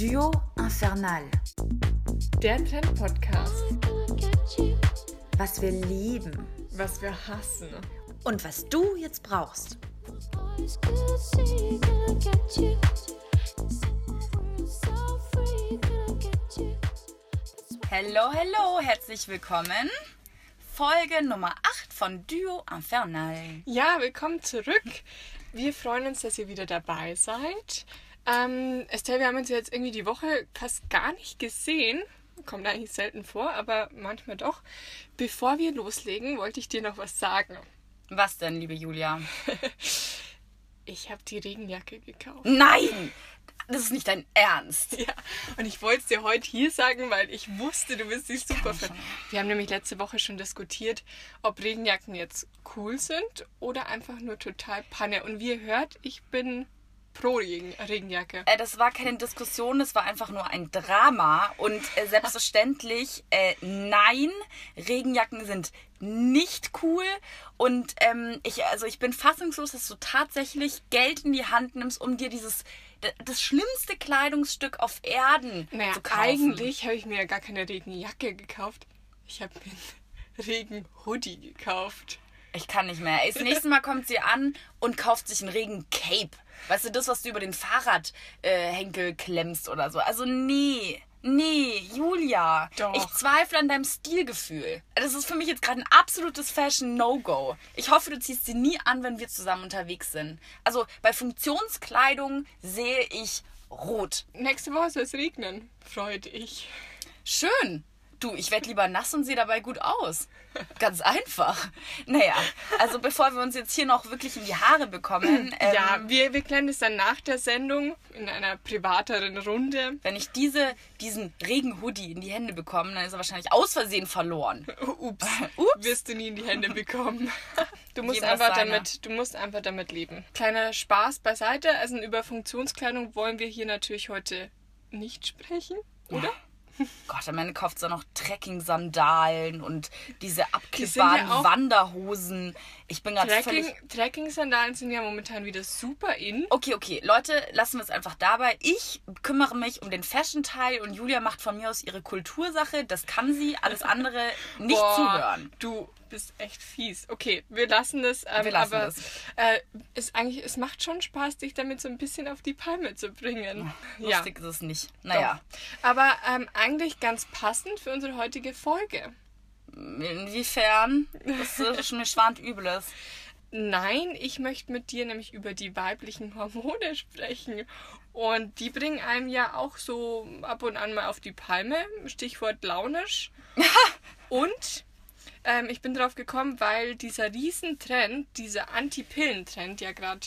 Duo Infernal. Der Trend-Podcast. Was wir lieben Was wir hassen. und was du jetzt brauchst. Hello, hello, herzlich willkommen. Folge Nummer 8 von Duo Infernal. Ja, willkommen zurück. Wir freuen uns, dass ihr wieder dabei seid. Ähm, Estelle, wir haben uns jetzt irgendwie die Woche fast gar nicht gesehen. Kommt eigentlich selten vor, aber manchmal doch. Bevor wir loslegen, wollte ich dir noch was sagen. Was denn, liebe Julia? Ich habe die Regenjacke gekauft. Nein! Das ist nicht dein Ernst. Ja, und ich wollte es dir heute hier sagen, weil ich wusste, du bist nicht super Fan. Wir haben nämlich letzte Woche schon diskutiert, ob Regenjacken jetzt cool sind oder einfach nur total Panne. Und wie ihr hört, ich bin pro Regen Regenjacke. Äh, das war keine Diskussion, das war einfach nur ein Drama. Und äh, selbstverständlich, äh, nein, Regenjacken sind nicht cool. Und ähm, ich, also ich bin fassungslos, dass du tatsächlich Geld in die Hand nimmst, um dir dieses das schlimmste Kleidungsstück auf Erden Naja, zu kaufen. eigentlich habe ich mir ja gar keine Regenjacke gekauft. Ich habe mir einen Regenhoodie gekauft. Ich kann nicht mehr. Das nächste Mal kommt sie an und kauft sich einen Regencape. Weißt du, das, was du über den Fahrradhenkel äh, klemmst oder so. Also nee. Nee, Julia. Doch. Ich zweifle an deinem Stilgefühl. Das ist für mich jetzt gerade ein absolutes Fashion-No-Go. Ich hoffe, du ziehst sie nie an, wenn wir zusammen unterwegs sind. Also bei Funktionskleidung sehe ich rot. Nächste Woche soll es regnen. Freut ich. Schön. Du, ich werde lieber nass und sehe dabei gut aus. Ganz einfach. Naja, also bevor wir uns jetzt hier noch wirklich in die Haare bekommen, ähm, ja, wir, wir klären das dann nach der Sendung in einer privateren Runde. wenn ich diese, diesen Regenhoodie in die Hände bekomme, dann ist er wahrscheinlich aus Versehen verloren. Ups. Ups. Wirst du nie in die Hände bekommen. Du musst, Jedem einfach damit, du musst einfach damit leben. Kleiner Spaß beiseite. Also über Funktionskleidung wollen wir hier natürlich heute nicht sprechen, oder? Gott, am Ende kauft sie noch Trekking-Sandalen und diese ja abklippbaren auch- Wanderhosen. Ich bin gerade Trekking, völlig... Trekking-Sandalen sind ja momentan wieder super in. Okay, okay, Leute, lassen wir es einfach dabei. Ich kümmere mich um den Fashion-Teil und Julia macht von mir aus ihre Kultursache. Das kann sie, alles andere nicht Boah, zuhören. Du bist echt fies. Okay, wir lassen das. Ähm, Wir lassen aber, das. Äh, ist eigentlich, es macht schon Spaß, dich damit so ein bisschen auf die Palme zu bringen. Lustig ist es nicht. Naja, Doch. Aber ähm, eigentlich ganz passend für unsere heutige Folge. inwiefern? Das ist mir schwant Übles. Nein, ich möchte mit dir nämlich über die weiblichen Hormone sprechen. Und die bringen einem ja auch so ab und an mal auf die Palme. Stichwort launisch. und ähm, ich bin drauf gekommen, weil dieser Riesentrend, dieser Anti-Pillen-Trend ja gerade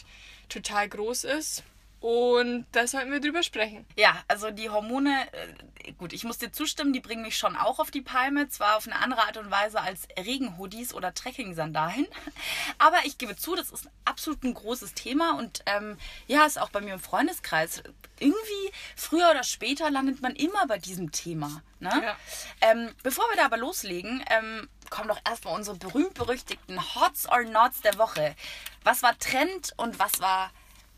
total groß ist. Und da sollten wir drüber sprechen. Ja, also die Hormone, äh, gut, ich muss dir zustimmen, die bringen mich schon auch auf die Palme. Zwar auf eine andere Art und Weise als Regenhoodies oder Trekking-Sandalen. Aber ich gebe zu, das ist absolut ein großes Thema. Und ähm, ja, ist auch bei mir im Freundeskreis. Irgendwie, früher oder später landet man immer bei diesem Thema. Ne? Ja. Ähm, bevor wir da aber loslegen, ähm, kommen doch erstmal unsere berühmt-berüchtigten Hots or Nots der Woche. Was war Trend und was war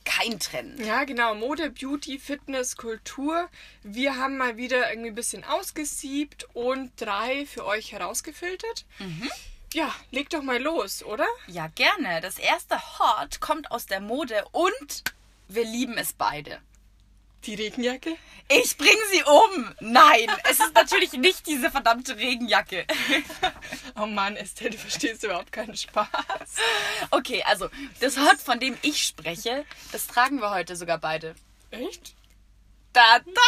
kein Trend? Ja, genau. Mode, Beauty, Fitness, Kultur. Wir haben mal wieder irgendwie ein bisschen ausgesiebt und drei für euch herausgefiltert. Ja, leg doch mal los, oder? Ja, gerne. Das erste Hot kommt aus der Mode und wir lieben es beide. Die Regenjacke? Ich bring sie um. Nein, es ist natürlich nicht diese verdammte Regenjacke. Oh Mann, Estelle, du verstehst überhaupt keinen Spaß. Okay, also das Hot, von dem ich spreche, das tragen wir heute sogar beide. Echt? Da, da!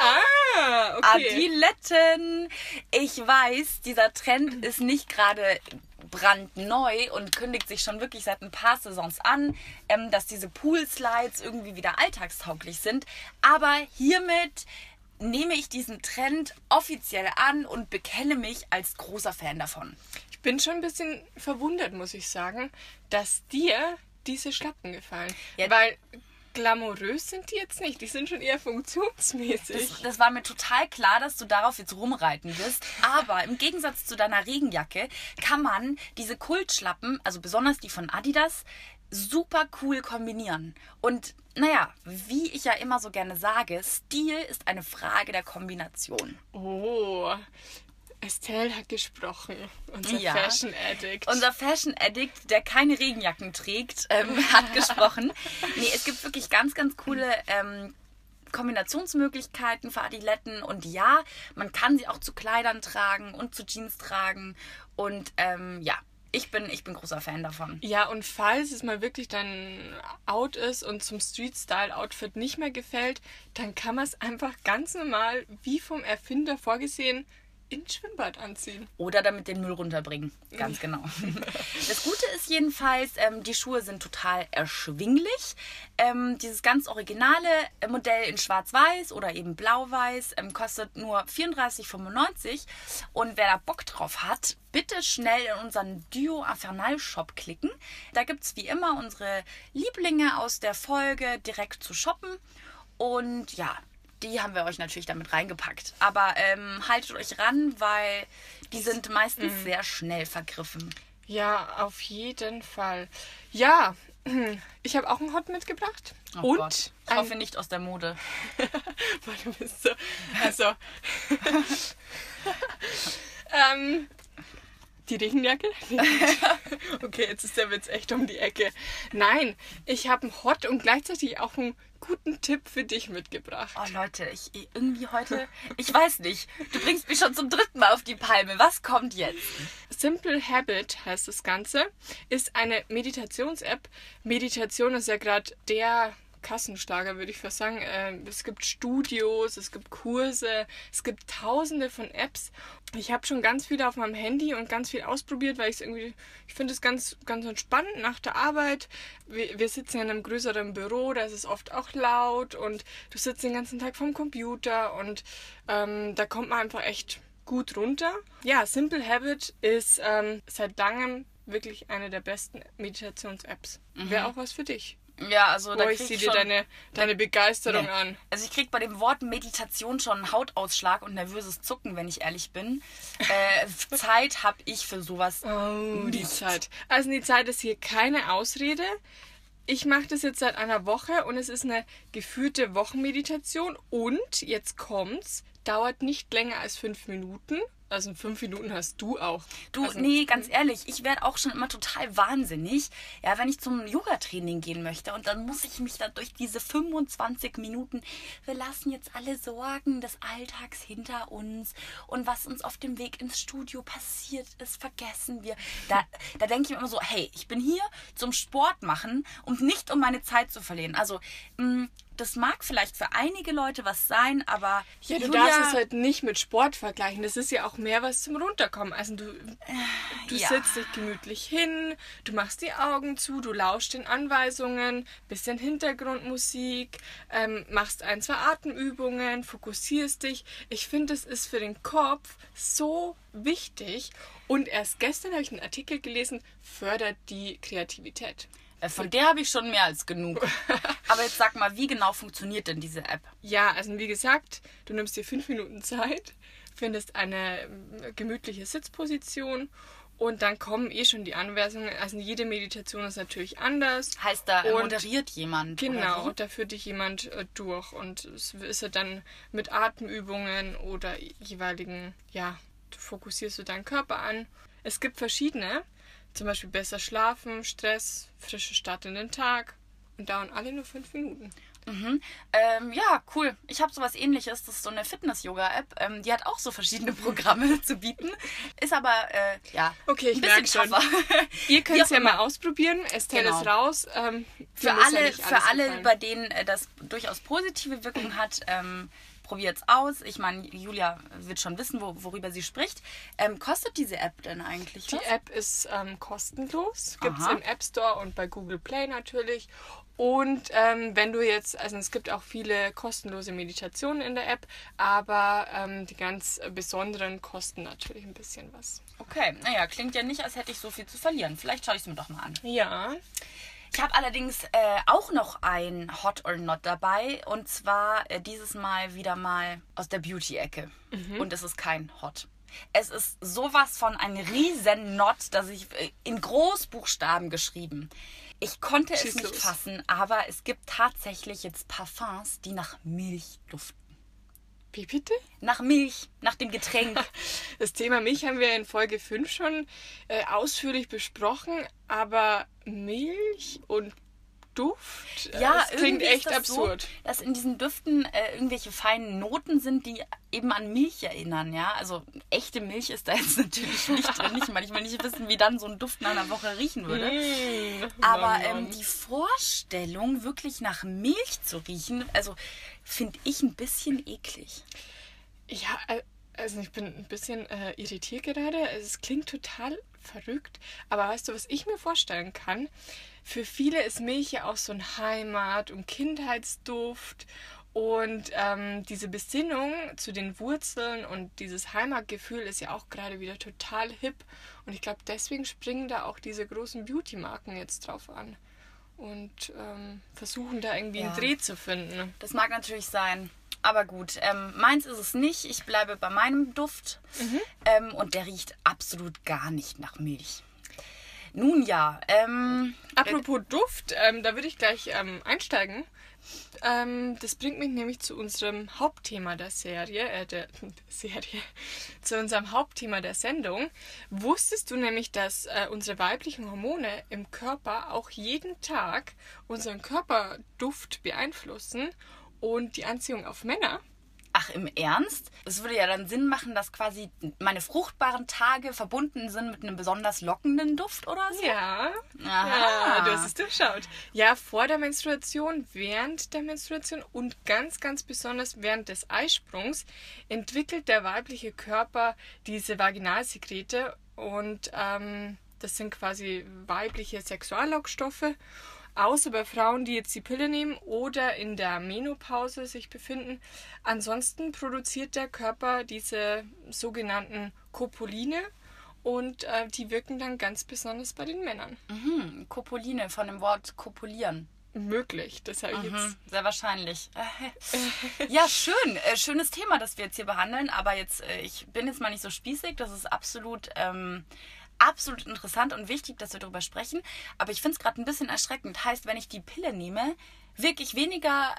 Ah, okay. Adiletten. Ich weiß, dieser Trend ist nicht gerade brandneu und kündigt sich schon wirklich seit ein paar Saisons an, ähm, dass diese Poolslides irgendwie wieder alltagstauglich sind. Aber hiermit nehme ich diesen Trend offiziell an und bekenne mich als großer Fan davon. Ich bin schon ein bisschen verwundert, muss ich sagen, dass dir diese Schlappen gefallen. Ja. Weil glamourös sind die jetzt nicht. Die sind schon eher funktionsmäßig. Das, das war mir total klar, dass du darauf jetzt rumreiten wirst. Aber im Gegensatz zu deiner Regenjacke kann man diese Kultschlappen, also besonders die von Adidas, super cool kombinieren. Und naja, wie ich ja immer so gerne sage, Stil ist eine Frage der Kombination. Oh, Estelle hat gesprochen. Unser Ja. Fashion Addict. Unser Fashion Addict, der keine Regenjacken trägt, ähm, hat gesprochen. Nee, es gibt wirklich ganz, ganz coole ähm, Kombinationsmöglichkeiten für Adiletten. Und ja, man kann sie auch zu Kleidern tragen und zu Jeans tragen. Und ähm, ja, ich bin, ich bin großer Fan davon. Ja, und falls es mal wirklich dann out ist und zum Street-Style-Outfit nicht mehr gefällt, dann kann man es einfach ganz normal, wie vom Erfinder vorgesehen, ins Schwimmbad anziehen. Oder damit den Müll runterbringen. Ganz genau. Das Gute ist jedenfalls, ähm, die Schuhe sind total erschwinglich. Ähm, dieses ganz originale äh, Modell in schwarz-weiß oder eben blau-weiß ähm, kostet nur 34,95. Und wer da Bock drauf hat, bitte schnell in unseren Duo Infernal Shop klicken. Da gibt es wie immer unsere Lieblinge aus der Folge direkt zu shoppen. Und ja, die haben wir euch natürlich damit reingepackt. Aber ähm, haltet euch ran, weil die sind meistens sehr schnell vergriffen. Ja, auf jeden Fall. Ja, ich habe auch einen Hot mitgebracht. Oh und Gott. Ich hoffe nicht aus der Mode. Weil du bist so. Also. ähm, die Regenjacke? okay, jetzt ist der Witz echt um die Ecke. Nein, ich habe einen Hot und gleichzeitig auch einen guten Tipp für dich mitgebracht. Oh Leute, ich irgendwie heute, ich weiß nicht. Du bringst mich schon zum dritten Mal auf die Palme. Was kommt jetzt? Simple Habit heißt das Ganze, ist eine Meditations-App. Meditation ist ja gerade der Kassenstarker, würde ich fast sagen. Ähm, es gibt Studios, es gibt Kurse, es gibt tausende von Apps. Ich habe schon ganz viele auf meinem Handy und ganz viel ausprobiert, weil ich es irgendwie, ich finde es ganz, ganz entspannend nach der Arbeit. Wir, wir sitzen ja in einem größeren Büro, da ist es oft auch laut und du sitzt den ganzen Tag vorm Computer und ähm, da kommt man einfach echt gut runter. Ja, Simple Habit ist ähm, seit langem wirklich eine der besten Meditations-Apps. Wäre auch was für dich. Ja, also da Oh, ich sehe dir deine, deine Begeisterung Nee. an. Also ich krieg bei dem Wort Meditation schon einen Hautausschlag und nervöses Zucken, wenn ich ehrlich bin. Äh, Zeit habe ich für sowas. Oh, die nicht. Zeit. Also die Zeit ist hier keine Ausrede. Ich mache das jetzt seit einer Woche und es ist eine geführte Wochenmeditation und jetzt kommt's, dauert nicht länger als fünf Minuten. Also in fünf Minuten hast du auch. Du, also, nee, ganz ehrlich, ich werde auch schon immer total wahnsinnig, ja, wenn ich zum Yoga-Training gehen möchte und dann muss ich mich da durch diese 25 Minuten, wir lassen jetzt alle Sorgen des Alltags hinter uns und was uns auf dem Weg ins Studio passiert ist, vergessen wir. Da, da denke ich mir immer so, hey, ich bin hier zum Sport machen und nicht um meine Zeit zu verlieren. Also, mh, das mag vielleicht für einige Leute was sein, aber Ja, du Julia- darfst es halt nicht mit Sport vergleichen. Das ist ja auch mehr was zum Runterkommen. Also du, du ja. sitzt dich gemütlich hin, du machst die Augen zu, du lauschst den Anweisungen, bisschen Hintergrundmusik, ähm, machst ein, zwei Atemübungen, fokussierst dich. Ich finde, es ist für den Kopf so wichtig. Und erst gestern habe ich einen Artikel gelesen, fördert die Kreativität. Äh, Von der habe ich schon mehr als genug. Aber jetzt sag mal, wie genau funktioniert denn diese App? Ja, also wie gesagt, du nimmst dir fünf Minuten Zeit, findest eine ähm, gemütliche Sitzposition und dann kommen eh schon die Anweisungen. Also jede Meditation ist natürlich anders. Heißt da, äh, Und- moderiert jemand? Genau, Oder da führt dich jemand äh, durch und es ist ja dann mit Atemübungen oder jeweiligen, ja, du fokussierst du deinen Körper an. Es gibt verschiedene, zum Beispiel besser schlafen, Stress, frische Start in den Tag und dauern alle nur fünf Minuten. Mhm. Ähm, ja, cool. Ich habe sowas ähnliches. Das ist so eine Fitness-Yoga-App. Ähm, die hat auch so verschiedene Programme zu bieten. Ist aber, äh, ja, Okay, ich ein bisschen merk schon. Ihr könnt es ja mal ausprobieren. Estelle Genau. ist raus. Ähm, Für ja alle, nicht für alle gefallen. bei denen äh, das durchaus positive Wirkung hat, ähm, probiert's aus. Ich meine, Julia wird schon wissen, wo, worüber sie spricht. Ähm, kostet diese App denn eigentlich Die was? App ist ähm, kostenlos. Gibt es im App Store und bei Google Play natürlich. Und ähm, wenn du jetzt, also es gibt auch viele kostenlose Meditationen in der App, aber ähm, die ganz besonderen kosten natürlich ein bisschen was. Okay, naja, klingt ja nicht, als hätte ich so viel zu verlieren. Vielleicht schaue ich es mir doch mal an. Ja. Ich habe allerdings äh, auch noch ein Hot or Not dabei. Und zwar äh, dieses Mal wieder mal aus der Beauty-Ecke. Und es ist kein Hot. Es ist sowas von ein riesen Not, das ich äh, in Großbuchstaben geschrieben. Ich konnte Schieß es nicht los. fassen, aber es gibt tatsächlich jetzt Parfums, die nach Milch duften. Wie bitte? Nach Milch, nach dem Getränk. Das Thema Milch haben wir in Folge 5 schon äh, ausführlich besprochen, aber Milch und Duft, Ja, das klingt irgendwie ist echt das absurd. So, dass in diesen Düften äh, irgendwelche feinen Noten sind, die eben an Milch erinnern, ja. Also echte Milch ist da jetzt natürlich nicht drin. Ich meine, ich will nicht wissen, wie dann so ein Duft nach einer Woche riechen würde. Mm, Aber ähm, die Vorstellung, wirklich nach Milch zu riechen, also finde ich ein bisschen eklig. Ja, äh, also ich bin ein bisschen äh, irritiert gerade. Also Es klingt total verrückt. Aber weißt du, was ich mir vorstellen kann? Für viele ist Milch ja auch so ein Heimat- und Kindheitsduft. Und ähm, diese Besinnung zu den Wurzeln und dieses Heimatgefühl ist ja auch gerade wieder total hip. Und ich glaube, deswegen springen da auch diese großen Beauty-Marken jetzt drauf an. Und ähm, versuchen da irgendwie Ja. einen Dreh zu finden. Das mag natürlich sein. Aber gut, ähm, meins ist es nicht. Ich bleibe bei meinem Duft. Ähm, und der riecht absolut gar nicht nach Milch. Nun ja, ähm, Apropos Duft, ähm, da würde ich gleich ähm, einsteigen. Ähm, das bringt mich nämlich zu unserem Hauptthema der Serie, äh, der, der Serie, zu unserem Hauptthema der Sendung. Wusstest du nämlich, dass äh, unsere weiblichen Hormone im Körper auch jeden Tag unseren Körperduft beeinflussen und die Anziehung auf Männer? ach im Ernst? Es würde ja dann Sinn machen, dass quasi meine fruchtbaren Tage verbunden sind mit einem besonders lockenden Duft oder so? Ja. Aha. Ja, du hast es durchschaut. Ja, vor der Menstruation, während der Menstruation und ganz, ganz besonders während des Eisprungs entwickelt der weibliche Körper diese Vaginalsekrete und ähm, das sind quasi weibliche Sexuallockstoffe. Außer bei Frauen, die jetzt die Pille nehmen oder in der Menopause sich befinden. Ansonsten produziert der Körper diese sogenannten Copuline und äh, die wirken dann ganz besonders bei den Männern. Mhm, Kopuline von dem Wort kopulieren. Möglich, das habe ich jetzt. Mhm, sehr wahrscheinlich. ja, schön. Äh, schönes Thema, das wir jetzt hier behandeln. Aber jetzt, äh, ich bin jetzt mal nicht so spießig. Das ist absolut, ähm, absolut interessant und wichtig, dass wir darüber sprechen. Aber ich finde es gerade ein bisschen erschreckend. Heißt, wenn ich die Pille nehme, wirklich weniger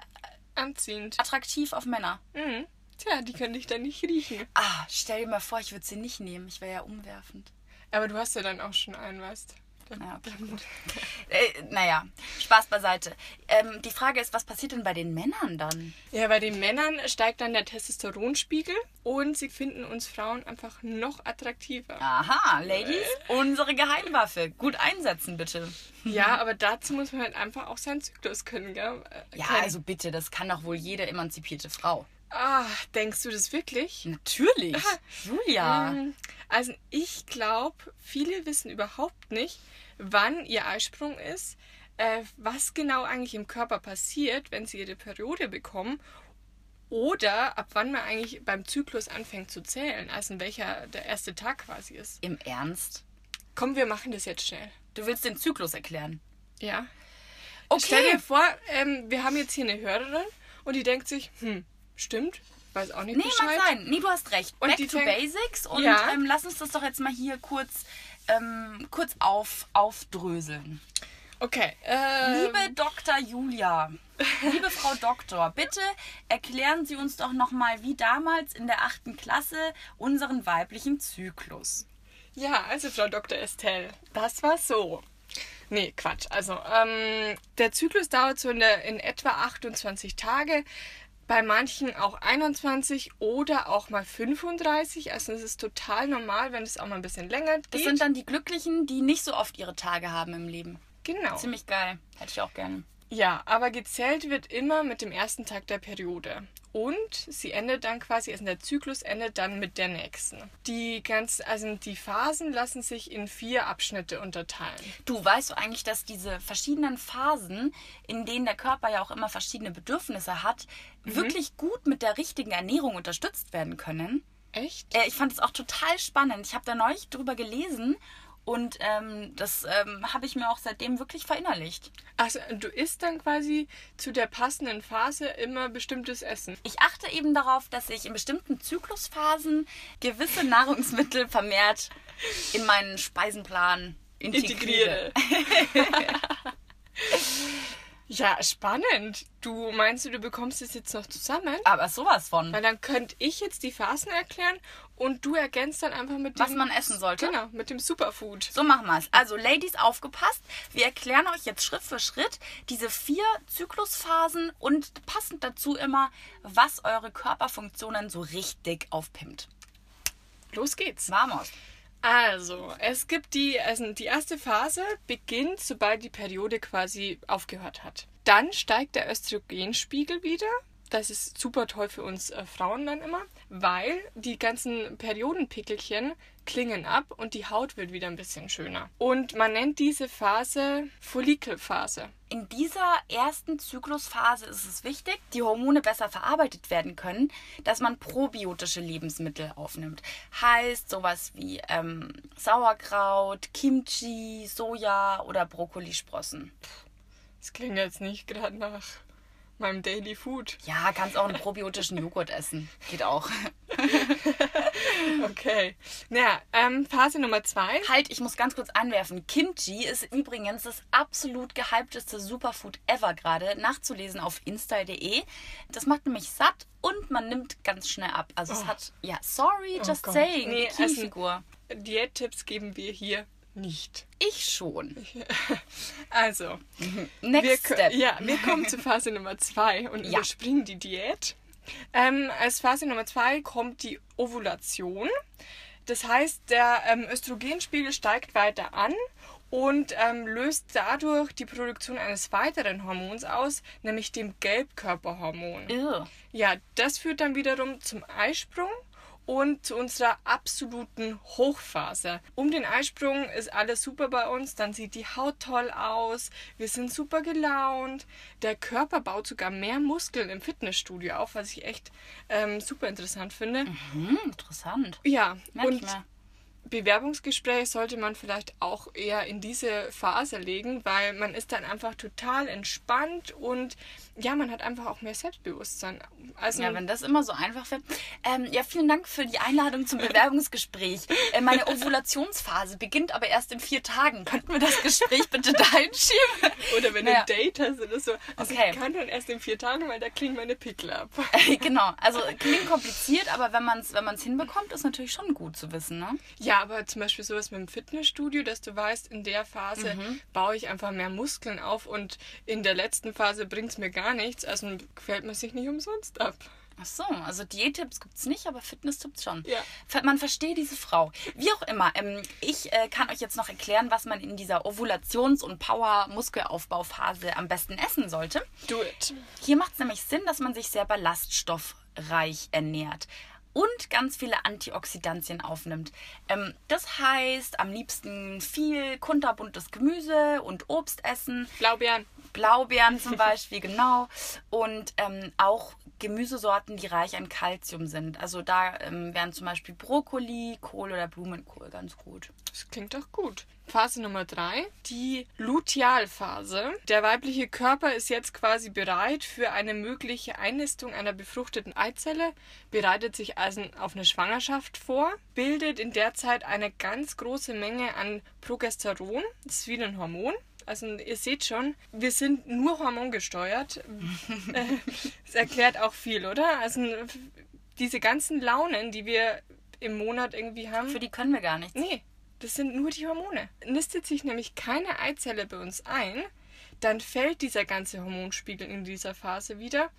Anziehend. attraktiv auf Männer. Mhm. Tja, die können dich dann nicht riechen. Ah, stell dir mal vor, ich würde sie nicht nehmen. Ich wäre ja umwerfend. Aber du hast ja dann auch schon einen, weißt Ja, okay, gut. Äh, naja, Spaß beiseite. Ähm, die Frage ist, was passiert denn bei den Männern dann? Ja, bei den Männern steigt dann der Testosteronspiegel und sie finden uns Frauen einfach noch attraktiver. Aha, Ladies, unsere Geheimwaffe. Gut einsetzen, bitte. Ja, aber dazu muss man halt einfach auch seinen Zyklus können, gell? Äh, Ja, also bitte, das kann doch wohl jede emanzipierte Frau. Ah, denkst du das wirklich? Natürlich. Julia. Mm, Also ich glaube, viele wissen überhaupt nicht, wann ihr Eisprung ist, äh, was genau eigentlich im Körper passiert, wenn sie ihre Periode bekommen oder ab wann man eigentlich beim Zyklus anfängt zu zählen, also in welcher der erste Tag quasi ist. Im Ernst? Komm, wir machen das jetzt schnell. Du willst den Zyklus erklären? Ja. Okay. Stell dir vor, ähm, wir haben jetzt hier eine Hörerin und die denkt sich, hm, stimmt, weiß auch nicht Nee, Bescheid. mag sein. Nee, du hast recht. Und Back die to fängt- Basics und Ja. ähm, lass uns das doch jetzt mal hier kurz, ähm, kurz auf, aufdröseln. Okay. Äh, Liebe Dr. Julia, liebe Frau Doktor, bitte erklären Sie uns doch nochmal, wie damals in der achten Klasse unseren weiblichen Zyklus. Ja, also Frau Dr. Estelle, das war so. Nee, Quatsch. Also, ähm, der Zyklus dauert so in, der, in etwa 28 Tage. Bei manchen auch 21 oder auch mal 35. Also es ist total normal, wenn es auch mal ein bisschen länger geht. Das sind dann die Glücklichen, die nicht so oft ihre Tage haben im Leben. genau. Ziemlich geil. Hätte ich auch gerne. Ja, aber gezählt wird immer mit dem ersten Tag der Periode. Und sie endet dann quasi, also der Zyklus endet dann mit der nächsten. Die ganz, also die Phasen lassen sich in vier Abschnitte unterteilen. Du weißt du eigentlich, dass diese verschiedenen Phasen, in denen der Körper ja auch immer verschiedene Bedürfnisse hat, wirklich gut mit der richtigen Ernährung unterstützt werden können? Echt? Äh, ich fand es auch total spannend. Ich habe da neulich drüber gelesen Und ähm, das ähm, habe ich mir auch seitdem wirklich verinnerlicht. Also du isst dann quasi zu der passenden Phase immer bestimmtes Essen. Ich achte eben darauf, dass ich in bestimmten Zyklusphasen gewisse Nahrungsmittel vermehrt in meinen Speisenplan integriere. Integriere. ja, spannend. Du meinst du, du bekommst es jetzt noch zusammen? Aber sowas von. Weil dann könnte ich jetzt die Phasen erklären und du ergänzt dann einfach mit dem... Was man essen sollte? Genau, mit dem Superfood. So machen wir es. Also, Ladies, aufgepasst. Wir erklären euch jetzt Schritt für Schritt diese vier Zyklusphasen und passend dazu immer, was eure Körperfunktionen so richtig aufpimmt. Los geht's. Vamos. Also, es gibt die, also die erste Phase beginnt, sobald die Periode quasi aufgehört hat. Dann steigt der Östrogenspiegel wieder. Das ist super toll für uns äh, Frauen dann immer, weil die ganzen Periodenpickelchen klingen ab und die Haut wird wieder ein bisschen schöner. Und man nennt diese Phase Follikelphase. In dieser ersten Zyklusphase ist es wichtig, die Hormone besser verarbeitet werden können, dass man probiotische Lebensmittel aufnimmt. Heißt sowas wie ähm, Sauerkraut, Kimchi, Soja oder Brokkolisprossen. Das klingt jetzt nicht gerade nach meinem Daily Food. Ja, kannst auch einen probiotischen Joghurt essen. Geht auch. Okay. Naja, ähm, Phase Nummer zwei. Halt, ich muss ganz kurz anwerfen. Kimchi ist übrigens das absolut gehypteste Superfood ever gerade. Nachzulesen auf insta.de. Das macht nämlich satt und man nimmt ganz schnell ab. Also es Oh. hat, ja, sorry, just Gott. saying. Nee, Bikini-Figur. Diättipps geben wir hier nicht. Ich schon. Also, Next wir, step. Ja, wir kommen zu Phase Nummer zwei und Ja. überspringen die Diät. Ähm, als Phase Nummer zwei kommt die Ovulation. Das heißt, der ähm, Östrogenspiegel steigt weiter an und ähm, löst dadurch die Produktion eines weiteren Hormons aus, nämlich dem Gelbkörperhormon. Ew. Ja, das führt dann wiederum zum Eisprung und zu unserer absoluten Hochphase. Um den Eisprung ist alles super bei uns, dann sieht die Haut toll aus, wir sind super gelaunt, der Körper baut sogar mehr Muskeln im Fitnessstudio auf, was ich echt ähm, super interessant finde. Hm, interessant. Ja, Merk ich und. Bewerbungsgespräch sollte man vielleicht auch eher in diese Phase legen, weil man ist dann einfach total entspannt und ja, man hat einfach auch mehr Selbstbewusstsein. Also Ja, wenn das immer so einfach wäre. Ähm, ja, vielen Dank für die Einladung zum Bewerbungsgespräch. Äh, meine Ovulationsphase beginnt aber erst in vier Tagen. Könnten wir das Gespräch bitte dahin schieben? Oder wenn du Ja. ein Date hast oder so. Also Okay. ich kann dann erst in vier Tagen, weil da klingen meine Pickel ab. genau, also klingt kompliziert, aber wenn man es wenn man's hinbekommt, ist natürlich schon gut zu wissen, ne? Ja, aber zum Beispiel sowas mit dem Fitnessstudio, dass du weißt, in der Phase Mhm. baue ich einfach mehr Muskeln auf und in der letzten Phase bringt es mir gar nichts. Also quält man sich nicht umsonst ab. Ach so, also Diättipps gibt's nicht, aber Fitnesstipps schon. Ja. Man versteht diese Frau. Wie auch immer, ähm, ich äh, kann euch jetzt noch erklären, was man in dieser Ovulations- und Power-Muskelaufbauphase am besten essen sollte. Do it. Hier macht es nämlich Sinn, dass man sich sehr ballaststoffreich ernährt und ganz viele Antioxidantien aufnimmt. Ähm, das heißt, am liebsten viel kunterbuntes Gemüse und Obst essen. Blaubeeren. Blaubeeren zum Beispiel, genau. Und ähm, auch Gemüsesorten, die reich an Kalzium sind. Also da ähm, wären zum Beispiel Brokkoli, Kohl oder Blumenkohl ganz gut. Das klingt doch gut. Phase Nummer drei, die Lutealphase. Der weibliche Körper ist jetzt quasi bereit für eine mögliche Einnistung einer befruchteten Eizelle, bereitet sich also auf eine Schwangerschaft vor, bildet in der Zeit eine ganz große Menge an Progesteron, das ist wie ein Hormon. Also ihr seht schon, wir sind nur hormongesteuert. Äh, Das erklärt auch viel, oder? Also diese ganzen Launen, die wir im Monat irgendwie haben. Für die können wir gar nichts. Nee, das sind nur die Hormone. Nistet sich nämlich keine Eizelle bei uns ein, dann fällt dieser ganze Hormonspiegel in dieser Phase wieder.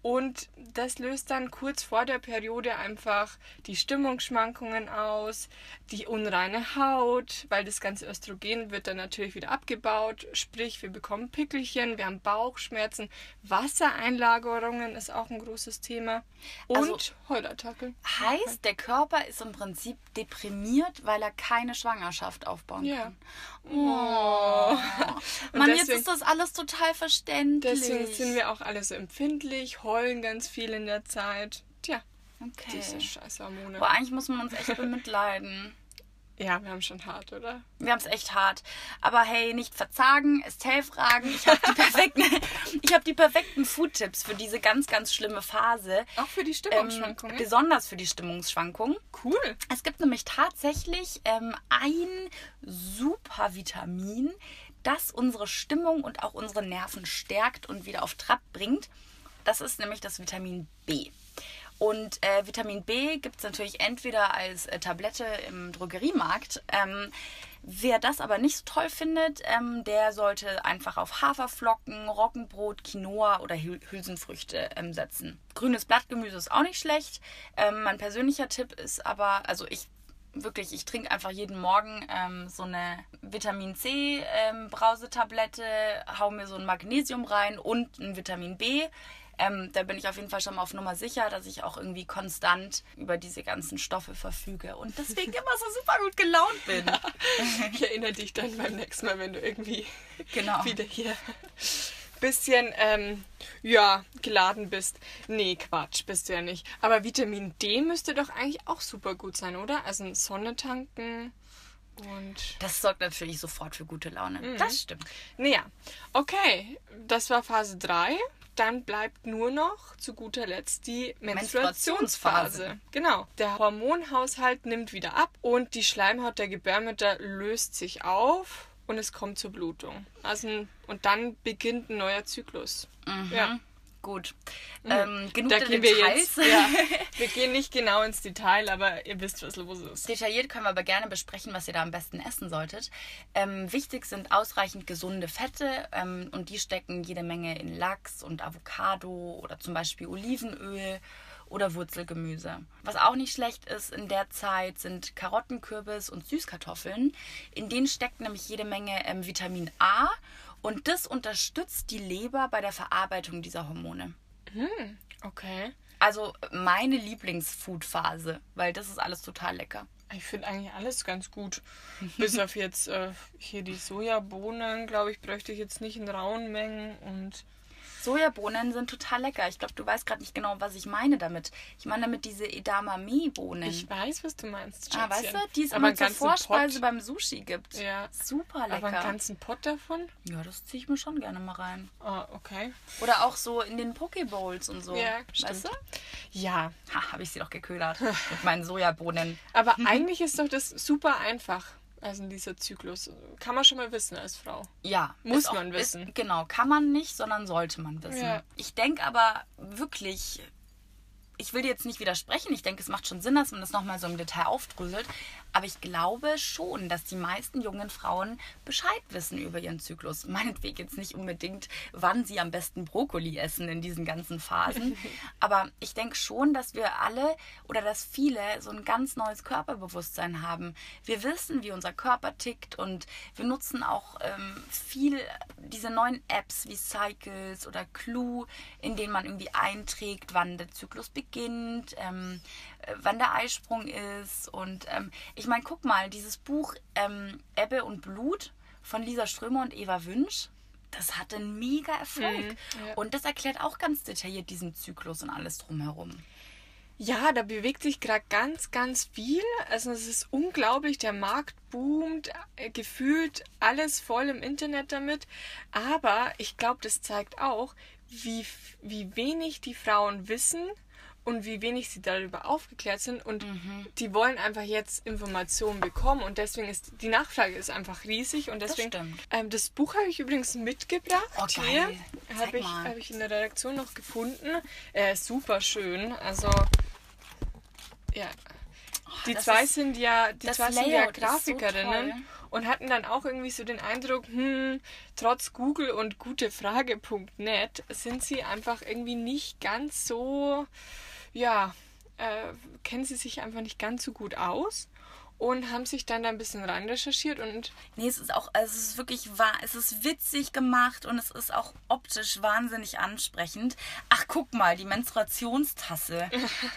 Und das löst dann kurz vor der Periode einfach die Stimmungsschwankungen aus, die unreine Haut, weil das ganze Östrogen wird dann natürlich wieder abgebaut. Sprich, wir bekommen Pickelchen, wir haben Bauchschmerzen, Wassereinlagerungen ist auch ein großes Thema. Und Also- Heulattacke. Heißt, der Körper ist im Prinzip deprimiert, weil er keine Schwangerschaft aufbauen Ja. kann. Oh. Und Mann, jetzt deswegen- ist das alles total verständlich. Deswegen sind wir auch alle so empfindlich, heulen ganz viel in der Zeit. Tja, Okay. diese scheiß Hormone. Aber eigentlich muss man uns echt bemitleiden. Ja, wir haben schon hart, oder? Wir haben es echt hart. Aber hey, nicht verzagen, Estelle-Fragen. Ich habe die perfekten, ich die perfekten Food-Tipps für diese ganz, ganz schlimme Phase. Auch für die Ähm, Stimmungsschwankungen. besonders für die Stimmungsschwankungen. cool. Es gibt nämlich tatsächlich ähm, ein super Vitamin, das unsere Stimmung und auch unsere Nerven stärkt und wieder auf Trab bringt. Das ist nämlich das Vitamin B. Und äh, Vitamin B gibt es natürlich entweder als äh, Tablette im Drogeriemarkt. Ähm, wer das aber nicht so toll findet, ähm, der sollte einfach auf Haferflocken, Roggenbrot, Quinoa oder Hül Hülsenfrüchte ähm, setzen. Grünes Blattgemüse ist auch nicht schlecht. Ähm, mein persönlicher Tipp ist aber, also ich wirklich, ich trinke einfach jeden Morgen ähm, so eine Vitamin C ähm, Brausetablette, hau mir so ein Magnesium rein und ein Vitamin B. Ähm, da bin ich auf jeden Fall schon mal auf Nummer sicher, dass ich auch irgendwie konstant über diese ganzen Stoffe verfüge und deswegen immer so super gut gelaunt bin. Ich erinnere dich dann beim nächsten Mal, wenn du irgendwie Genau. wieder hier bisschen, ähm, ja, geladen bist. Nee, Quatsch, bist du ja nicht. Aber Vitamin D müsste doch eigentlich auch super gut sein, oder? Also Sonne tanken und... Das sorgt natürlich sofort für gute Laune. Das stimmt. Naja, okay, das war Phase 3. Dann bleibt nur noch zu guter Letzt die Menstruationsphase. Menstruationsphase. Genau. Der Hormonhaushalt nimmt wieder ab und die Schleimhaut der Gebärmutter löst sich auf und es kommt zur Blutung. Also, und dann beginnt ein neuer Zyklus. Ja. Gut. Ähm, genug Da gehen wir Details. jetzt. Ja, wir gehen nicht genau ins Detail, aber ihr wisst, was los ist. Detailliert können wir aber gerne besprechen, was ihr da am besten essen solltet. Ähm, wichtig sind ausreichend gesunde Fette ähm, und die stecken jede Menge in Lachs und Avocado oder zum Beispiel Olivenöl oder Wurzelgemüse. Was auch nicht schlecht ist in der Zeit sind Karotten, Kürbis und Süßkartoffeln. In denen steckt nämlich jede Menge ähm, Vitamin A und das unterstützt die Leber bei der Verarbeitung dieser Hormone. Okay. Also meine Lieblingsfood-Phase, weil das ist alles total lecker. Ich finde eigentlich alles ganz gut. Bis auf jetzt äh, hier die Sojabohnen, glaube ich, bräuchte ich jetzt nicht in rauen Mengen. Und Sojabohnen sind total lecker. Ich glaube, du weißt gerade nicht genau, was ich meine damit. Ich meine damit diese Edamame-Bohnen. ich weiß, was du meinst. Ah, weißt Schätzchen. du, die es Aber immer zur Vorspeise Pott, beim Sushi gibt. Ja. Super Aber einen lecker. ganzen Pott davon? Ja, das ziehe ich mir schon gerne mal rein. Ah, okay. Oder auch so in den Pokebowls und so. Ja, weißt du? stimmt. Ja, Ha, habe ich sie doch geködert mit meinen Sojabohnen. aber eigentlich ist doch das super einfach. Also in dieser Zyklus. Kann man schon mal wissen als Frau. Ja. Muss man wissen. Ist, genau, kann man nicht, sondern sollte man wissen. Ja. Ich denke aber wirklich, ich will dir jetzt nicht widersprechen. Ich denke, es macht schon Sinn, dass man das nochmal so im Detail aufdröselt. Aber ich glaube schon, dass die meisten jungen Frauen Bescheid wissen über ihren Zyklus. Meinetwegen jetzt nicht unbedingt, wann sie am besten Brokkoli essen in diesen ganzen Phasen. Aber ich denke schon, dass wir alle oder dass viele so ein ganz neues Körperbewusstsein haben. Wir wissen, wie unser Körper tickt und wir nutzen auch ähm, viel diese neuen Apps wie Cycles oder Clue, in denen man irgendwie einträgt, wann der Zyklus beginnt, ähm, äh, wann der Eisprung ist. Und ähm, ich meine, guck mal, dieses Buch ähm, Ebbe und Blut von Lisa Strömer und Eva Wünsch, das hatte einen mega Erfolg. Mhm, ja. Und das erklärt auch ganz detailliert diesen Zyklus und alles drumherum. Ja, da bewegt sich gerade ganz, ganz viel. Also es ist unglaublich, der Markt boomt, äh, gefühlt alles voll im Internet damit. Aber ich glaube, das zeigt auch, wie, wie wenig die Frauen wissen und wie wenig sie darüber aufgeklärt sind. Und die wollen einfach jetzt Informationen bekommen. Und deswegen ist die Nachfrage ist einfach riesig. Und deswegen stimmt. Ähm, das Buch habe ich übrigens mitgebracht. Oh, hier. Habe ich, hab ich in der Redaktion noch gefunden. Äh, super schön. Also ja. Die Oh, das zwei ist- sind ja, die das zwei sind ja so Grafikerinnen toll. und hatten dann auch irgendwie so den Eindruck, hm, trotz Google und gutefrage.net sind sie einfach irgendwie nicht ganz so, ja, äh, kennen sie sich einfach nicht ganz so gut aus und haben sich dann da ein bisschen rein recherchiert und Nee, es ist auch, also es ist wirklich wahr, es ist witzig gemacht und es ist auch optisch wahnsinnig ansprechend. Ach, guck mal, die Menstruationstasse.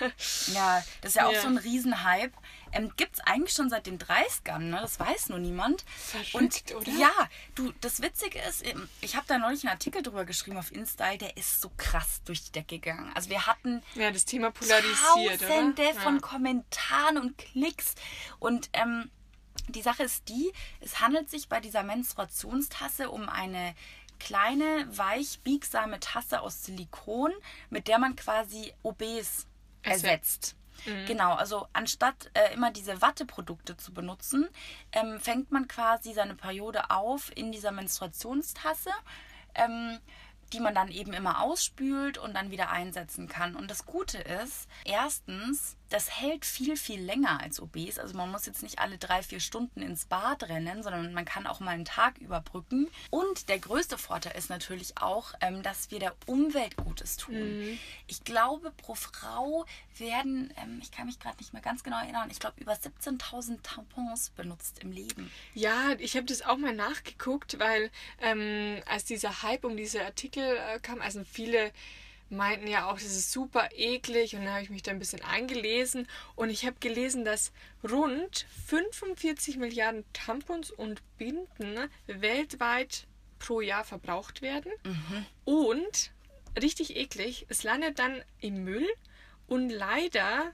ja, das ist ja auch Ja. so ein Riesenhype. Ähm, Gibt es eigentlich schon seit den 30ern, ne? Das weiß nur niemand. Verrückt, und oder? ja, du, das Witzige ist, ähm, ich habe da neulich einen Artikel drüber geschrieben auf Insta, der ist so krass durch die Decke gegangen. Also wir hatten ja, das Thema polarisiert, Tausende oder? von Ja. Kommentaren und Klicks. Und ähm, Die Sache ist die, es handelt sich bei dieser Menstruationstasse um eine kleine, weich biegsame Tasse aus Silikon, mit der man quasi OBs ersetzt. Genau, also anstatt äh, immer diese Watteprodukte zu benutzen, ähm, fängt man quasi seine Periode auf in dieser Menstruationstasse. Ähm, die man dann eben immer ausspült und dann wieder einsetzen kann. Und das Gute ist, erstens, das hält viel, viel länger als OBs. Also man muss jetzt nicht alle drei, vier Stunden ins Bad rennen, sondern man kann auch mal einen Tag überbrücken. Und der größte Vorteil ist natürlich auch, ähm, dass wir der Umwelt Gutes tun. Ich glaube, pro Frau werden, ähm, ich kann mich gerade nicht mehr ganz genau erinnern, ich glaube, über 17.000 Tampons benutzt im Leben. Ja, ich habe das auch mal nachgeguckt, weil ähm, als dieser Hype um diese Artikel äh, kam, also viele meinten ja auch, das ist super eklig. Und dann habe ich mich da ein bisschen eingelesen. Und ich habe gelesen, dass rund 45 Milliarden Tampons und Binden weltweit pro Jahr verbraucht werden. Und richtig eklig, es landet dann im Müll. Und leider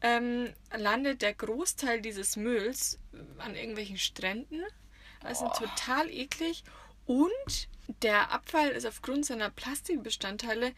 ähm, landet der Großteil dieses Mülls an irgendwelchen Stränden. Das ist total eklig. Und der Abfall ist aufgrund seiner Plastikbestandteile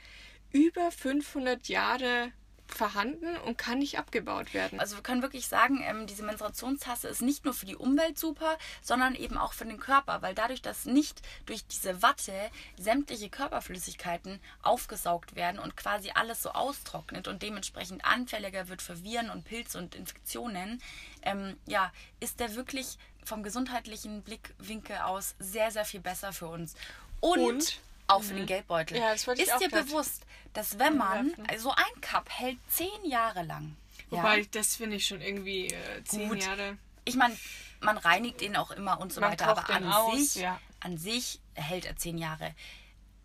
über 500 Jahre vorhanden und kann nicht abgebaut werden. Also wir können wirklich sagen, ähm, diese Menstruationstasse ist nicht nur für die Umwelt super, sondern eben auch für den Körper, weil dadurch, dass nicht durch diese Watte sämtliche Körperflüssigkeiten aufgesaugt werden und quasi alles so austrocknet und dementsprechend anfälliger wird für Viren und Pilze und Infektionen, ähm, ja, ist der wirklich vom gesundheitlichen Blickwinkel aus sehr, sehr viel besser für uns. Und, Und? auch für den Geldbeutel. Ja, ist dir grad bewusst, dass wenn man, also ein Cup hält zehn Jahre lang. Ja? Wobei, das finde ich schon irgendwie äh, zehn Gut. Jahre. ich meine, man reinigt ihn auch immer und so Man weiter, aber an aus, sich, ja. an sich hält er zehn Jahre.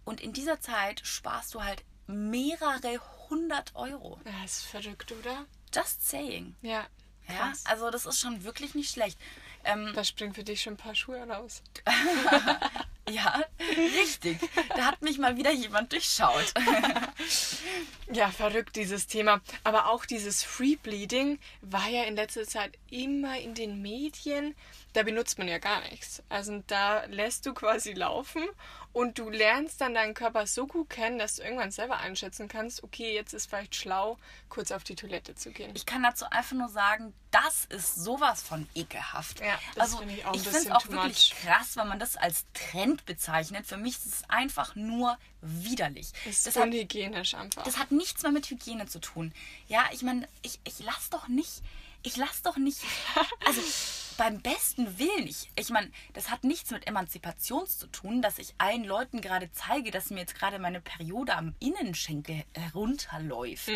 Und in dieser Zeit sparst du halt mehrere hundert Euro. Ja, ist verrückt, oder? Just saying. Ja. Ja, Krass. also das ist schon wirklich nicht schlecht. Ähm, Da springen für dich schon ein paar Schuhe raus. ja, richtig. Da hat mich mal wieder jemand durchschaut. Ja, verrückt dieses Thema. Aber auch dieses Free Bleeding war ja in letzter Zeit immer in den Medien. Da benutzt man ja gar nichts. Also da lässt du quasi laufen und du lernst dann deinen Körper so gut kennen, dass du irgendwann selber einschätzen kannst, okay, jetzt ist vielleicht schlau, kurz auf die Toilette zu gehen. Ich kann dazu einfach nur sagen, das ist sowas von ekelhaft. Ja, das also finde ich auch ein ich finde es bisschen auch too wirklich much. krass, wenn man das als Trend bezeichnet. Für mich ist es einfach nur widerlich. ist Das hat, unhygienisch einfach. das hat nichts mehr mit Hygiene zu tun. Ja, ich meine, ich, ich lass doch nicht, ich lass doch nicht, also beim besten Willen, ich, ich meine, das hat nichts mit Emanzipation zu tun, dass ich allen Leuten gerade zeige, dass mir jetzt gerade meine Periode am Innenschenkel herunterläuft.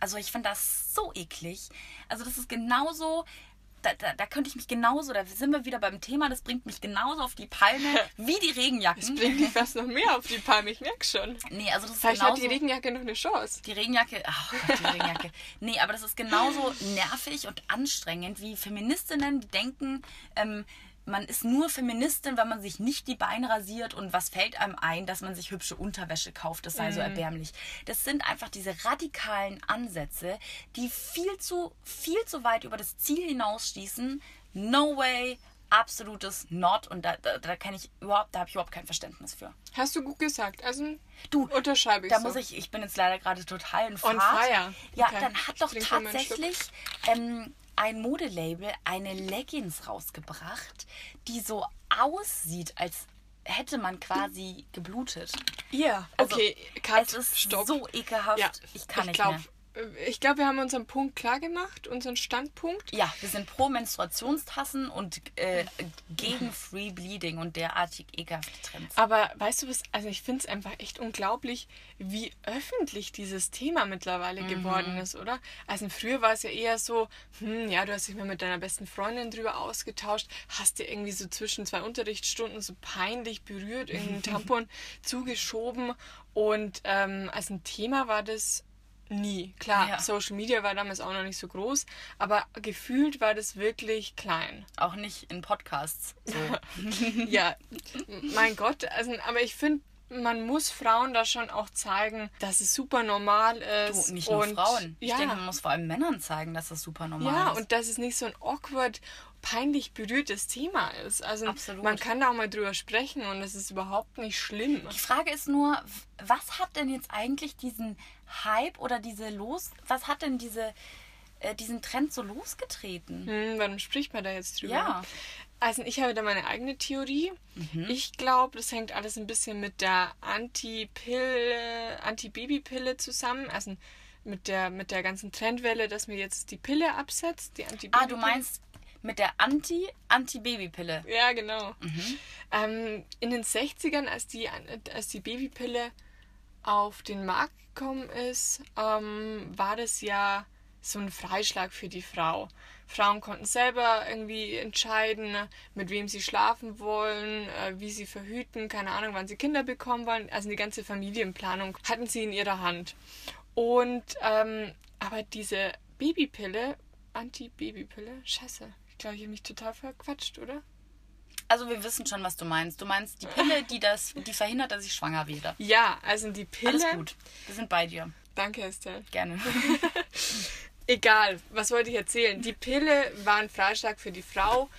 Also ich finde das so eklig. Also das ist genauso, da, da, da könnte ich mich genauso, da sind wir wieder beim Thema, das bringt mich genauso auf die Palme wie die Regenjacken. Bringt dich fast noch mehr auf die Palme, ich merke schon. Nee, also das ist Vielleicht genauso. hat die Regenjacke noch eine Chance. Die Regenjacke, ach Gott, die Regenjacke. Nee, aber das ist genauso nervig und anstrengend wie Feministinnen, die denken, ähm, man ist nur Feministin, wenn man sich nicht die Beine rasiert und was fällt einem ein, dass man sich hübsche Unterwäsche kauft, das sei so erbärmlich. Das sind einfach diese radikalen Ansätze, die viel zu, viel zu weit über das Ziel hinausschießen. No way, absolutes Not und da, da, da kann ich überhaupt, da habe ich überhaupt kein Verständnis für. Hast du gut gesagt. Also Du, unterschreibe ich da so. muss ich, ich bin jetzt leider gerade total in On Fahrt. fire. Ja, Okay. dann hat doch tatsächlich ähm, ein Modelabel eine Leggings rausgebracht, die so aussieht, als hätte man quasi geblutet. Ja, Also, okay, Cut, es ist stopp. so ekelhaft. ja, ich kann nicht glaub, mehr. Äh, Ich glaube, wir haben unseren Punkt klar gemacht, unseren Standpunkt. Ja, wir sind pro Menstruationstassen und äh, gegen Free Bleeding und derartig ekelhafte Trends. Aber weißt du was, also ich finde es einfach echt unglaublich, wie öffentlich dieses Thema mittlerweile Mhm. geworden ist, oder? Also früher war es ja eher so, hm, ja, du hast dich mal mit deiner besten Freundin drüber ausgetauscht, hast dir irgendwie so zwischen zwei Unterrichtsstunden so peinlich berührt, irgendeinen Tampon zugeschoben und ähm, als ein Thema war das nie. Klar, Ja. Social Media war damals auch noch nicht so groß, aber gefühlt war das wirklich klein. Auch nicht in Podcasts. So. Ja, mein Gott, also, aber ich finde, man muss Frauen da schon auch zeigen, dass es super normal ist. Du, nicht nur und, Frauen. Ich ja, denke, man muss vor allem Männern zeigen, dass das super normal ja, ist. und dass es nicht so ein awkward, peinlich berührtes Thema ist. Also Absolut. man kann da auch mal drüber sprechen und es ist überhaupt nicht schlimm. Die Frage ist nur, was hat denn jetzt eigentlich diesen Hype oder diese Los... Was hat denn diese, äh, diesen Trend so losgetreten? Hm, warum spricht man da jetzt drüber? Ja. Also ich habe da meine eigene Theorie. Ich glaube, das hängt alles ein bisschen mit der Anti-Pille, Anti-Baby-Pille zusammen. Also mit der, mit der ganzen Trendwelle, dass mir jetzt die Pille absetzt, die anti Ah, du meinst mit der Anti, Anti-Baby-Pille. Ja, genau. Ähm, in den 60ern, als die, als die Babypille auf den Markt gekommen ist, ähm, war das ja so ein Freischlag für die Frau. Frauen konnten selber irgendwie entscheiden, mit wem sie schlafen wollen, äh, wie sie verhüten, keine Ahnung, wann sie Kinder bekommen wollen. Also die ganze Familienplanung hatten sie in ihrer Hand. Und ähm, aber diese Babypille, Anti-Babypille, scheiße, ich glaube, ich habe mich total verquatscht, oder? Also wir wissen schon, was du meinst. Du meinst die Pille, die das, die verhindert, dass ich schwanger werde. Ja, also die Pille. Alles gut. Wir sind bei dir. Danke, Estelle. Gerne. Egal, was wollte ich erzählen? Die Pille war ein Freischlag für die Frau,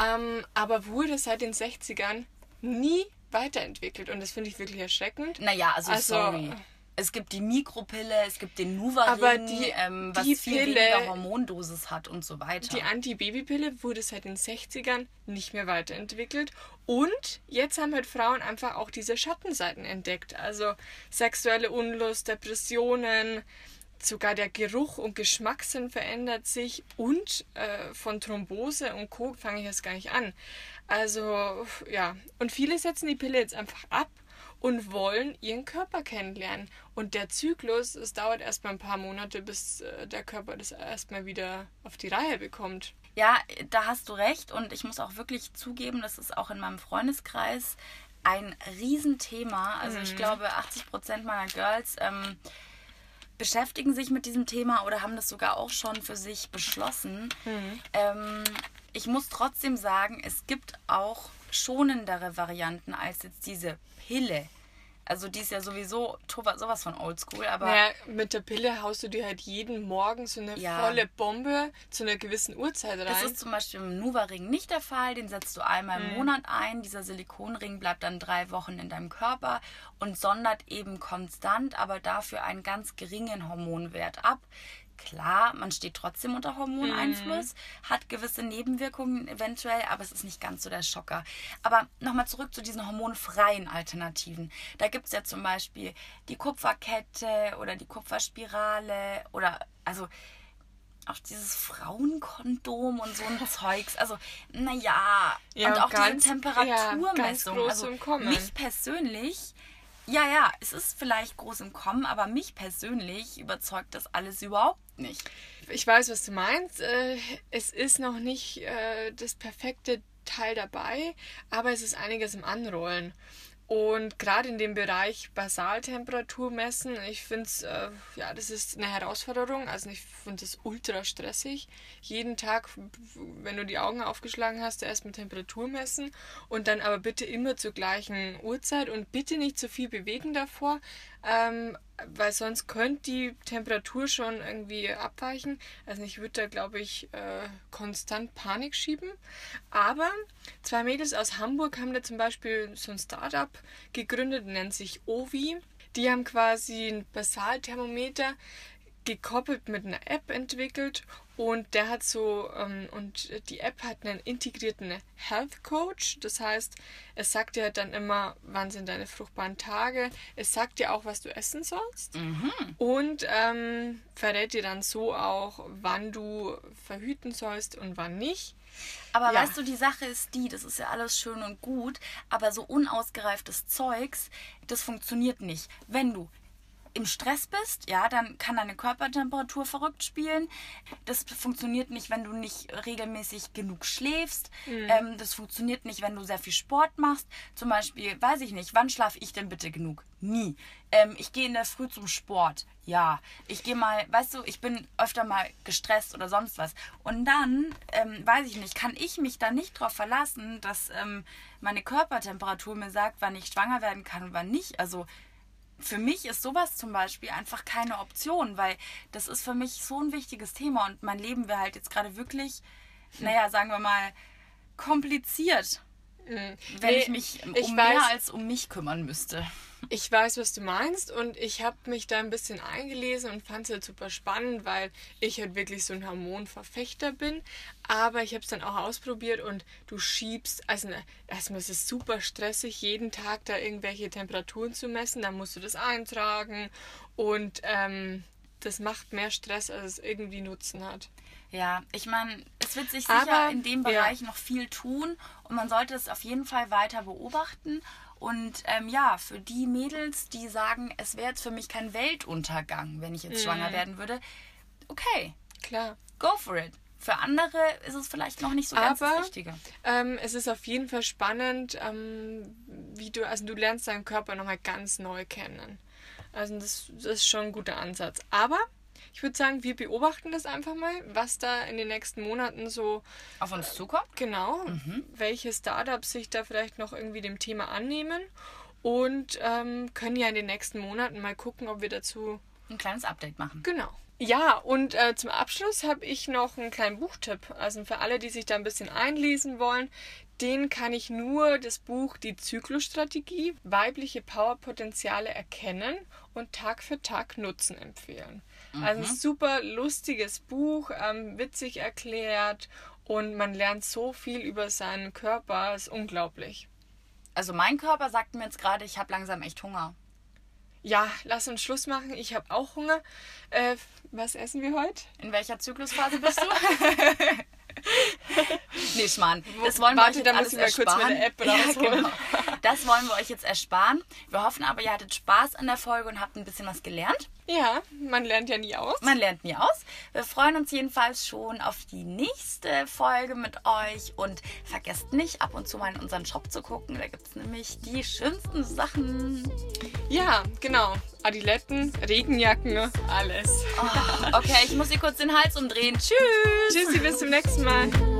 ähm, aber wurde seit den 60ern nie weiterentwickelt. Und das finde ich wirklich erschreckend. Naja, also, Also- sorry. Es gibt die Mikropille, es gibt den Nuvaring, Aber die- ähm, was die viel Pille- weniger Hormondosis hat und so weiter. Die Anti-Baby-Pille wurde seit den 60ern nicht mehr weiterentwickelt. Und jetzt haben halt Frauen einfach auch diese Schattenseiten entdeckt. Also sexuelle Unlust, Depressionen, sogar der Geruch und Geschmackssinn verändert sich. Und äh, von Thrombose und Co. fange ich jetzt gar nicht an. Also ja, und viele setzen die Pille jetzt einfach ab und wollen ihren Körper kennenlernen. Und der Zyklus, es dauert erstmal ein paar Monate, bis äh, der Körper das erstmal wieder auf die Reihe bekommt. Ja, da hast du recht und ich muss auch wirklich zugeben, das ist auch in meinem Freundeskreis ein Riesenthema. Also ich glaube, 80 Prozent meiner Girls ähm, beschäftigen sich mit diesem Thema oder haben das sogar auch schon für sich beschlossen. Ähm, ich muss trotzdem sagen, es gibt auch schonendere Varianten als jetzt diese Pille. Also die ist ja sowieso sowas von oldschool, aber Naja, mit der Pille haust du dir halt jeden Morgen so eine Ja. volle Bombe zu einer gewissen Uhrzeit rein. Das ist zum Beispiel im Nuva-Ring nicht der Fall. Den setzt du einmal im Monat ein. Dieser Silikonring bleibt dann drei Wochen in deinem Körper und sondert eben konstant, aber dafür einen ganz geringen Hormonwert ab. Klar, man steht trotzdem unter Hormoneinfluss, hat gewisse Nebenwirkungen eventuell, aber es ist nicht ganz so der Schocker. Aber nochmal zurück zu diesen hormonfreien Alternativen. Da gibt es ja zum Beispiel die Kupferkette oder die Kupferspirale oder also auch dieses Frauenkondom und so ein Zeugs. Also, naja. Ja, und auch ganz- diese ja, Temperaturmessung. groß also, mich persönlich, ja, ja, es ist vielleicht groß im Kommen, aber mich persönlich überzeugt das alles überhaupt nicht. Ich weiß, was du meinst. Äh, Es ist noch nicht äh, das perfekte Teil dabei, aber es ist einiges im Anrollen. Und gerade in dem Bereich Basaltemperatur messen, ich finde es, äh, ja, das ist eine Herausforderung. Also ich finde es ultra stressig. Jeden Tag, wenn du die Augen aufgeschlagen hast, erst mit Temperatur messen und dann aber bitte immer zur gleichen Uhrzeit und bitte nicht zu viel bewegen davor, ähm, weil sonst könnte die Temperatur schon irgendwie abweichen. Also ich würde da, glaube ich, äh, konstant Panik schieben. Aber zwei Mädels aus Hamburg haben da zum Beispiel so ein Startup gegründet, nennt sich Ovi. Die haben quasi ein Basalthermometer gekoppelt mit einer App entwickelt und der hat so ähm, und die App hat einen integrierten Health Coach. Das heißt, es sagt dir dann immer, wann sind deine fruchtbaren Tage. Es sagt dir auch, was du essen sollst und ähm, verrät dir dann so auch, wann du verhüten sollst und wann nicht. Aber Ja. weißt du, die Sache ist die, das ist ja alles schön und gut, aber so unausgereiftes Zeugs, das funktioniert nicht. Wenn du im Stress bist, ja, dann kann deine Körpertemperatur verrückt spielen. Das funktioniert nicht, wenn du nicht regelmäßig genug schläfst. Ähm, das funktioniert nicht, wenn du sehr viel Sport machst. Zum Beispiel, weiß ich nicht, wann schlafe ich denn bitte genug? Nie. Ähm, ich gehe in der Früh zum Sport. Ja. Ich gehe mal, weißt du, ich bin öfter mal gestresst oder sonst was. Und dann, ähm, weiß ich nicht, kann ich mich da nicht drauf verlassen, dass ähm, meine Körpertemperatur mir sagt, wann ich schwanger werden kann und wann nicht. Also für mich ist sowas zum Beispiel einfach keine Option, weil das ist für mich so ein wichtiges Thema und mein Leben wäre halt jetzt gerade wirklich, naja, sagen wir mal, kompliziert, wenn Nee, ich mich um ich mehr weiß- als um mich kümmern müsste. Ich weiß, was du meinst und ich habe mich da ein bisschen eingelesen und fand es halt super spannend, weil ich halt wirklich so ein Hormonverfechter bin. Aber ich habe es dann auch ausprobiert und du schiebst, also ne, erstmal ist es super stressig, jeden Tag da irgendwelche Temperaturen zu messen, dann musst du das eintragen und ähm, das macht mehr Stress, als es irgendwie Nutzen hat. Ja, ich meine, es wird sich sicher Aber, in dem ja. Bereich noch viel tun und man sollte es auf jeden Fall weiter beobachten. Und ähm, ja, für die Mädels, die sagen, es wäre jetzt für mich kein Weltuntergang, wenn ich jetzt Mhm. schwanger werden würde, okay, Klar. go for it. Für andere ist es vielleicht noch nicht so ganz Aber- das Richtige. Ähm, es ist auf jeden Fall spannend, ähm, wie du, also du lernst deinen Körper nochmal ganz neu kennen. Also das, das ist schon ein guter Ansatz. Aber ich würde sagen, wir beobachten das einfach mal, was da in den nächsten Monaten so Auf uns zukommt? genau, welche Startups sich da vielleicht noch irgendwie dem Thema annehmen und ähm, können ja in den nächsten Monaten mal gucken, ob wir dazu Ein kleines Update machen. Genau. Ja, und äh, zum Abschluss habe ich noch einen kleinen Buchtipp. Also für alle, die sich da ein bisschen einlesen wollen, den kann ich nur das Buch Die Zyklusstrategie, weibliche Powerpotenziale erkennen und Tag für Tag nutzen empfehlen. Also ein super lustiges Buch, ähm, witzig erklärt und man lernt so viel über seinen Körper, ist unglaublich. Also mein Körper sagt mir jetzt gerade, ich habe langsam echt Hunger. Ja, lass uns Schluss machen. Ich habe auch Hunger. Äh, was essen wir heute? In welcher Zyklusphase bist du? nee, Schmarrn. Das wollen wir Warte, euch jetzt alles ersparen. meine App ja, genau. Das wollen wir euch jetzt ersparen. Wir hoffen aber, ihr hattet Spaß an der Folge und habt ein bisschen was gelernt. Ja, man lernt ja nie aus. Man lernt nie aus. Wir freuen uns jedenfalls schon auf die nächste Folge mit euch. Und vergesst nicht, ab und zu mal in unseren Shop zu gucken. Da gibt es nämlich die schönsten Sachen. Ja, genau. Adiletten, Regenjacken, alles. Oh, okay, ich muss hier kurz den Hals umdrehen. Tschüss. Tschüssi, bis zum nächsten Mal.